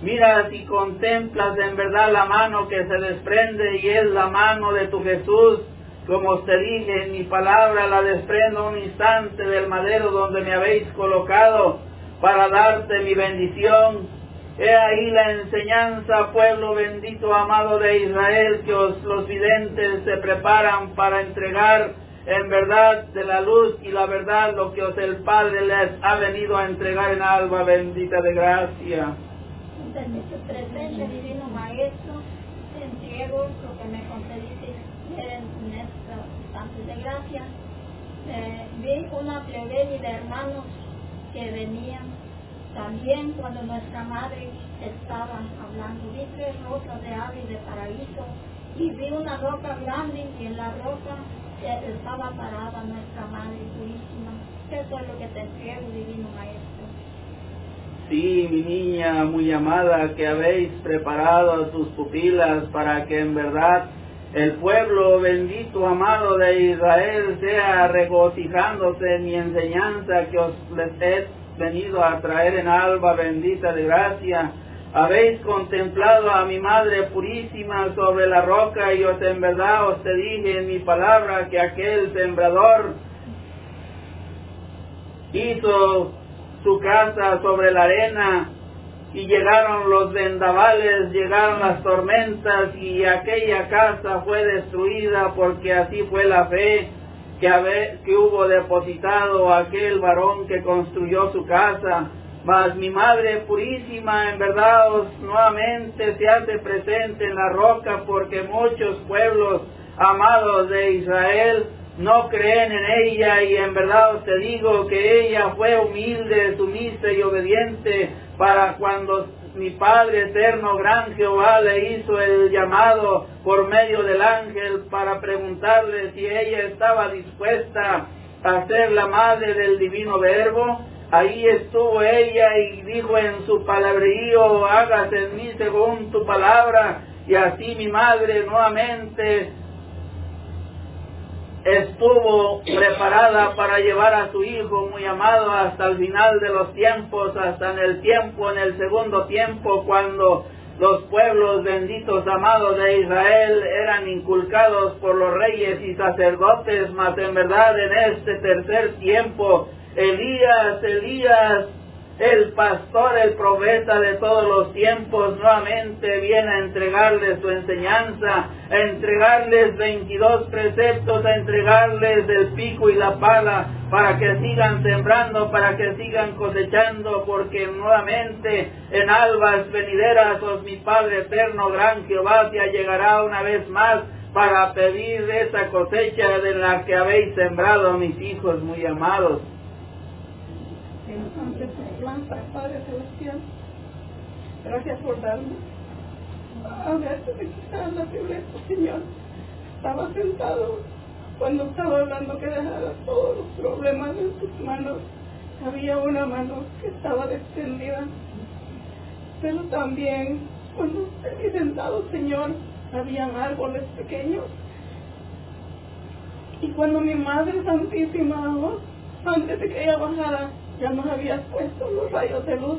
Mira si contemplas en verdad la mano que se desprende y es la mano de tu Jesús. Como te dije en mi palabra, la desprendo un instante del madero donde me habéis colocado para darte mi bendición. He ahí la enseñanza, pueblo bendito, amado de Israel, que os los videntes se preparan para entregar en verdad de la luz y la verdad lo que os el Padre les ha venido a entregar en alba bendita de gracia. presencia, divino Maestro, te entrego lo que me concediste en esta instante de gracia. Vi una plebeya de hermanos que venían también cuando nuestra madre estaba hablando. Vi tres rocas de ave y de paraíso y vi una roca grande y en la roca estaba parada nuestra Madre Purísima. Eso es lo que te Divino Maestro. Sí, mi niña muy amada, que habéis preparado tus pupilas para que en verdad el pueblo bendito, amado de Israel, sea regocijándose en mi enseñanza que os les he venido a traer en alba bendita de gracia. Habéis contemplado a mi Madre purísima sobre la roca y os en verdad os te dije en mi palabra que aquel sembrador hizo su casa sobre la arena y llegaron los vendavales, llegaron las tormentas y aquella casa fue destruida porque así fue la fe que, que hubo depositado aquel varón que construyó su casa. Mas mi Madre Purísima en verdad os nuevamente se hace presente en la roca porque muchos pueblos amados de Israel no creen en ella y en verdad os te digo que ella fue humilde, sumisa y obediente para cuando mi Padre eterno, gran Jehová, le hizo el llamado por medio del ángel para preguntarle si ella estaba dispuesta a ser la madre del divino verbo. Ahí estuvo ella y dijo en su palabrerío, hágase en mí según tu palabra. Y así mi madre nuevamente estuvo preparada para llevar a su hijo muy amado hasta el final de los tiempos, hasta en el tiempo, en el segundo tiempo, cuando los pueblos benditos amados de Israel eran inculcados por los reyes y sacerdotes, mas en verdad en este tercer tiempo, Elías, Elías el pastor, el profeta de todos los tiempos, nuevamente viene a entregarles su enseñanza, a entregarles 22 preceptos, a entregarles el pico y la pala para que sigan sembrando, para que sigan cosechando, porque nuevamente en albas venideras, os mi Padre eterno, gran Jehová, te llegará una vez más para pedir esa cosecha de la que habéis sembrado, mis hijos muy amados ante tu planta, Padre Celestial. Gracias por darme a de quitar la violencia, Señor. Estaba sentado cuando estaba hablando que dejara todos los problemas en tus manos. Había una mano que estaba extendida, pero también cuando estoy sentado, Señor, habían árboles pequeños. Y cuando mi Madre Santísima, antes de que ella bajara, ya nos habías puesto los rayos de luz.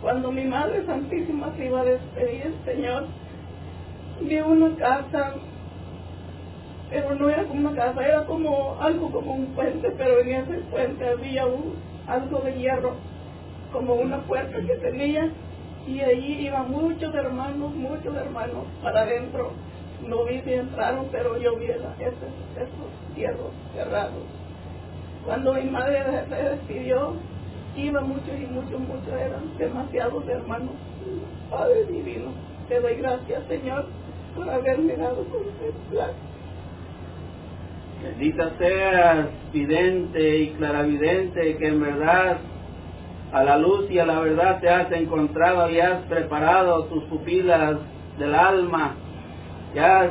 Cuando mi Madre Santísima se iba a despedir, Señor, vi una casa, pero no era como una casa, era como algo como un puente, pero en ese puente había algo de hierro, como una puerta que tenía, y allí iban muchos hermanos, muchos hermanos para adentro. No vi si entraron, pero yo vi esos, esos hierros cerrados. Cuando mi madre se despidió, iba muchos y muchos, muchos, eran demasiados hermanos. Padre Divino, te doy gracias, Señor, por haberme dado contemplar. Bendita seas, vidente y claravidente, que en verdad a la luz y a la verdad te has encontrado y has preparado tus pupilas del alma, y has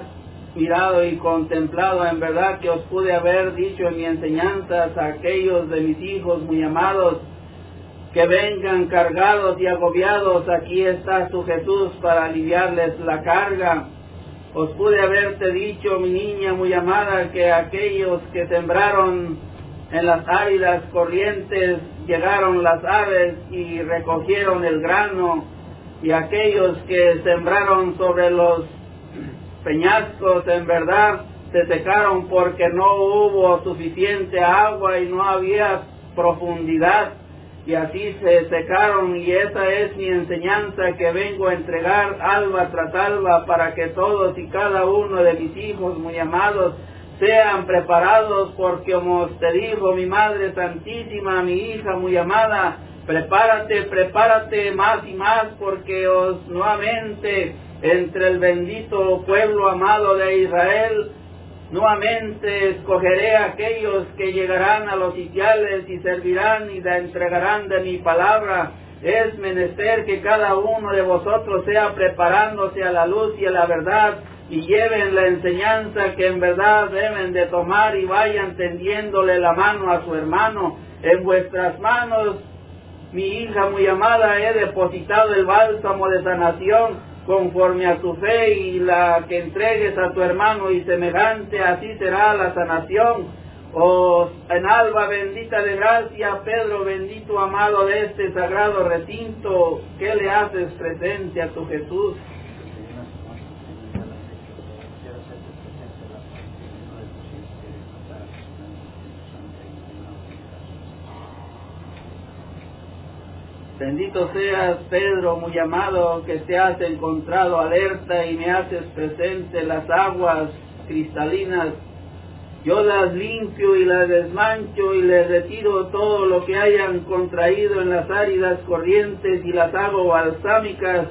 mirado y contemplado, en verdad que os pude haber dicho en mi enseñanza a aquellos de mis hijos muy amados, que vengan cargados y agobiados, aquí está su Jesús para aliviarles la carga. Os pude haberte dicho, mi niña muy amada, que aquellos que sembraron en las áridas corrientes, llegaron las aves y recogieron el grano, y aquellos que sembraron sobre los peñascos en verdad se secaron porque no hubo suficiente agua y no había profundidad. Y así se secaron y esa es mi enseñanza que vengo a entregar alba tras alba para que todos y cada uno de mis hijos muy amados sean preparados porque como te dijo mi Madre Santísima, mi hija muy amada, prepárate, prepárate más y más porque os nuevamente entre el bendito pueblo amado de Israel, nuevamente escogeré a aquellos que llegarán a los sitiales y servirán y la entregarán de mi palabra. Es menester que cada uno de vosotros sea preparándose a la luz y a la verdad y lleven la enseñanza que en verdad deben de tomar y vayan tendiéndole la mano a su hermano. En vuestras manos, mi hija muy amada, he depositado el bálsamo de sanación conforme a tu fe y la que entregues a tu hermano y semejante, así será la sanación. Oh, en alba bendita de gracia, Pedro bendito amado de este sagrado recinto, que le haces presente a tu Jesús. Bendito seas, Pedro, muy amado, que te has encontrado alerta y me haces presente las aguas cristalinas. Yo las limpio y las desmancho y les retiro todo lo que hayan contraído en las áridas corrientes y las hago balsámicas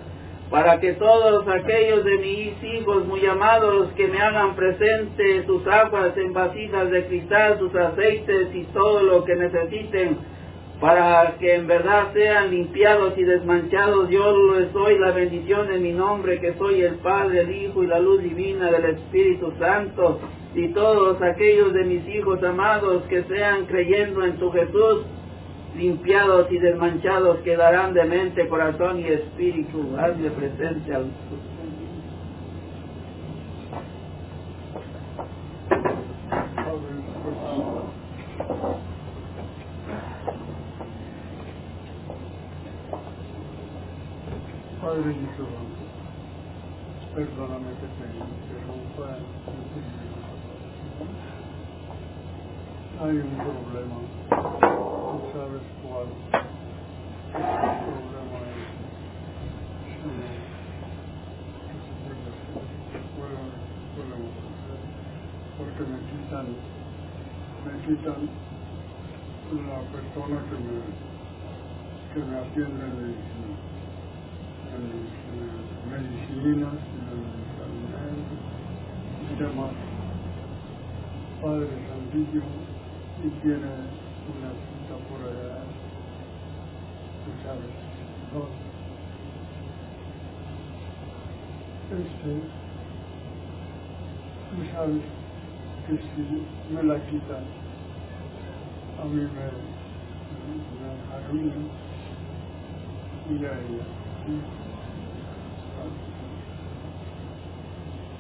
para que todos aquellos de mis hijos muy amados que me hagan presente sus aguas en vasijas de cristal, sus aceites y todo lo que necesiten para que en verdad sean limpiados y desmanchados. Yo les doy la bendición en mi nombre, que soy el Padre, el Hijo y la luz divina del Espíritu Santo. Y todos aquellos de mis hijos amados que sean creyendo en tu Jesús, limpiados y desmanchados quedarán de mente, corazón y espíritu. Hazle presente al Padre Jesús, perdóname que te interrumpa. Hay un problema, tú sabes cuál. El problema es, porque me quitan, me quitan la persona que me, que me atiende en medicina medicinas, y demás. Padre Santillo y tiene una cita por allá, tú sabes, ¿no? Este, tú sabes que si me la quitan, a mí me, me arruinan y a ella.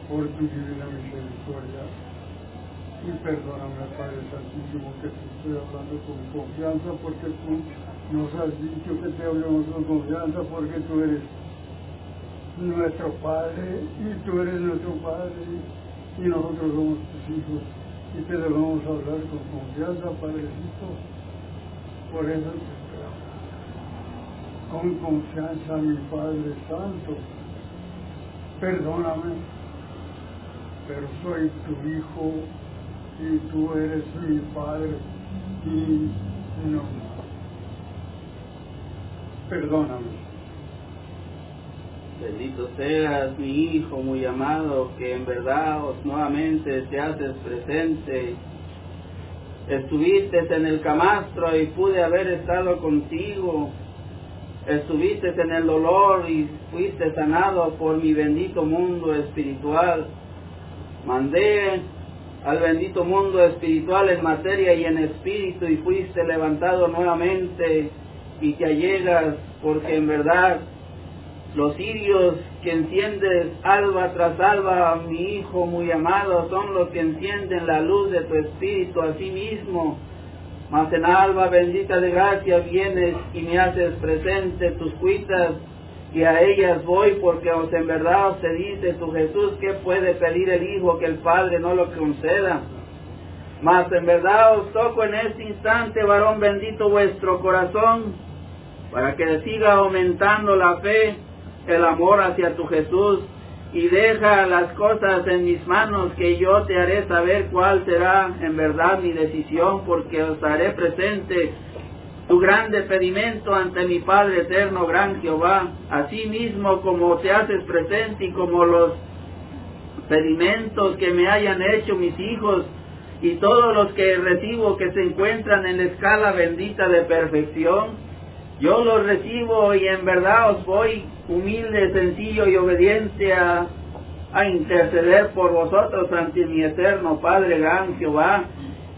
Por tu divina misericordia. Y perdóname, Padre Santísimo, que te estoy hablando con confianza, porque tú nos has dicho que te hablemos con confianza, porque tú eres nuestro Padre, y tú eres nuestro Padre, y nosotros somos tus hijos, y te debemos hablar con confianza, Padrecito. Por eso te con confianza, mi Padre Santo. Perdóname soy tu hijo y tú eres mi padre y no. Perdóname. Bendito seas mi hijo muy amado, que en verdad nuevamente te haces presente. Estuviste en el camastro y pude haber estado contigo. Estuviste en el dolor y fuiste sanado por mi bendito mundo espiritual Mandé al bendito mundo espiritual en materia y en espíritu y fuiste levantado nuevamente y te allegas porque en verdad los sirios que enciendes alba tras alba, mi hijo muy amado, son los que encienden la luz de tu espíritu a sí mismo. Mas en alba bendita de gracia vienes y me haces presente tus cuitas y a ellas voy porque os en verdad os dice tu Jesús que puede pedir el Hijo que el Padre no lo conceda. Mas en verdad os toco en este instante, varón bendito vuestro corazón, para que siga aumentando la fe, el amor hacia tu Jesús, y deja las cosas en mis manos, que yo te haré saber cuál será en verdad mi decisión, porque os haré presente tu grande pedimento ante mi Padre eterno, gran Jehová, así mismo como te haces presente y como los pedimentos que me hayan hecho mis hijos y todos los que recibo que se encuentran en la escala bendita de perfección, yo los recibo y en verdad os voy humilde, sencillo y obediente a, a interceder por vosotros ante mi eterno Padre, gran Jehová,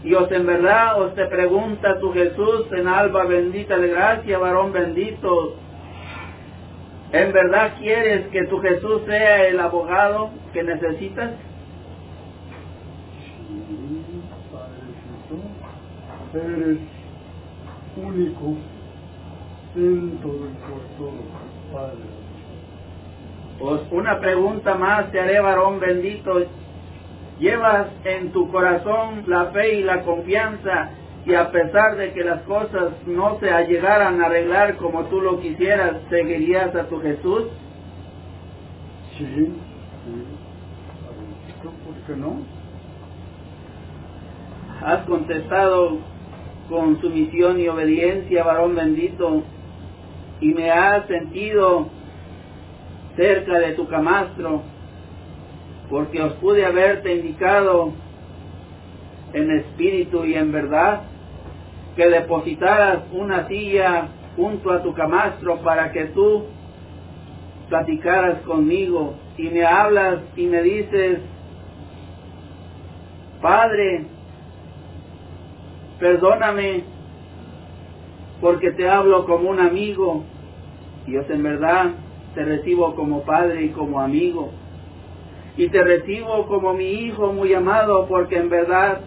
y os en verdad os te pregunta tu Jesús en alba bendita de gracia, varón bendito, ¿En verdad quieres que tu Jesús sea el abogado que necesitas? Sí, Padrecito, eres único en todo el cuerpo, Padre. Pues una pregunta más te haré, varón bendito. ¿Llevas en tu corazón la fe y la confianza y a pesar de que las cosas no se llegaran a arreglar como tú lo quisieras, seguirías a tu Jesús? Sí, sí. ¿por qué no? Has contestado con sumisión y obediencia, varón bendito, y me has sentido cerca de tu camastro, porque os pude haberte indicado en espíritu y en verdad que depositaras una silla junto a tu camastro para que tú platicaras conmigo y me hablas y me dices, Padre, perdóname porque te hablo como un amigo. Yo en verdad te recibo como padre y como amigo. Y te recibo como mi hijo muy amado porque en verdad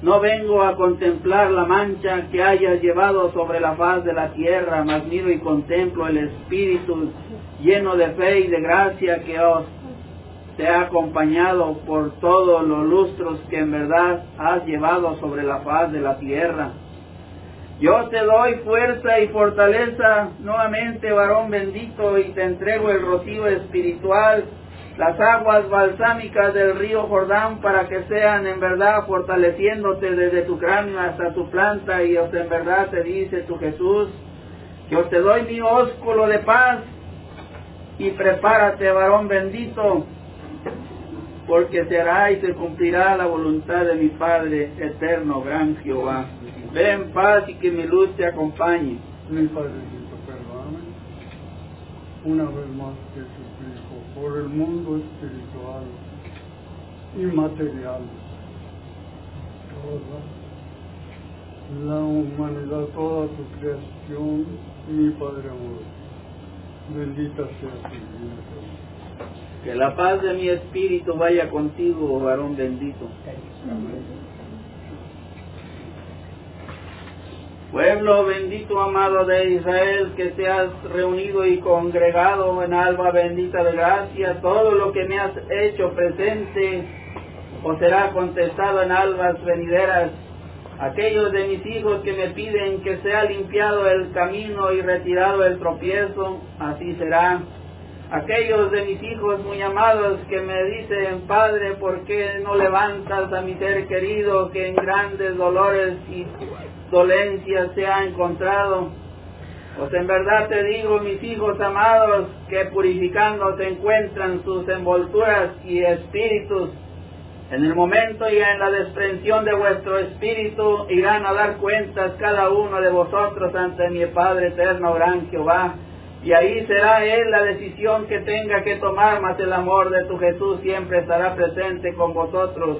no vengo a contemplar la mancha que hayas llevado sobre la faz de la tierra, mas miro y contemplo el Espíritu lleno de fe y de gracia que os te ha acompañado por todos los lustros que en verdad has llevado sobre la faz de la tierra. Yo te doy fuerza y fortaleza nuevamente, varón bendito, y te entrego el rocío espiritual, las aguas balsámicas del río Jordán, para que sean en verdad fortaleciéndote desde tu cráneo hasta tu planta, y os en verdad te dice tu Jesús, que os te doy mi ósculo de paz, y prepárate, varón bendito, porque será y se cumplirá la voluntad de mi Padre eterno, gran Jehová. Ven en paz y que mi luz te acompañe. Mi Padrecito, perdóname. Una vez más por el mundo espiritual y material. Toda la humanidad, toda tu creación, mi Padre amoroso. Bendita sea tu vida. Que la paz de mi espíritu vaya contigo, varón bendito. Pueblo bendito, amado de Israel, que te has reunido y congregado en alba bendita de gracia, todo lo que me has hecho presente os será contestado en albas venideras. Aquellos de mis hijos que me piden que sea limpiado el camino y retirado el tropiezo, así será. Aquellos de mis hijos muy amados que me dicen, Padre, ¿por qué no levantas a mi ser querido que en grandes dolores y dolencias se ha encontrado? Pues en verdad te digo, mis hijos amados, que purificando se encuentran sus envolturas y espíritus. En el momento y en la desprensión de vuestro espíritu irán a dar cuentas cada uno de vosotros ante mi Padre eterno, gran Jehová. Y ahí será Él la decisión que tenga que tomar, mas el amor de tu Jesús siempre estará presente con vosotros.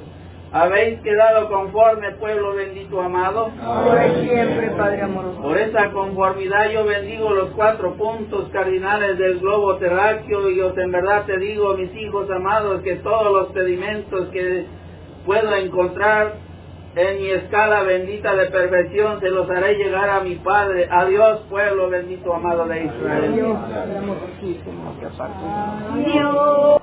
¿Habéis quedado conforme, pueblo bendito amado? Ahora y siempre, Padre amoroso. Por esa conformidad yo bendigo los cuatro puntos cardinales del globo terráqueo y os en verdad te digo, mis hijos amados, que todos los pedimentos que puedo encontrar en mi escala bendita de perfección se los haré llegar a mi Padre. Adiós, pueblo bendito amado de Israel. Dios, Padre amorosísimo, que aparte de nosotros. Dios.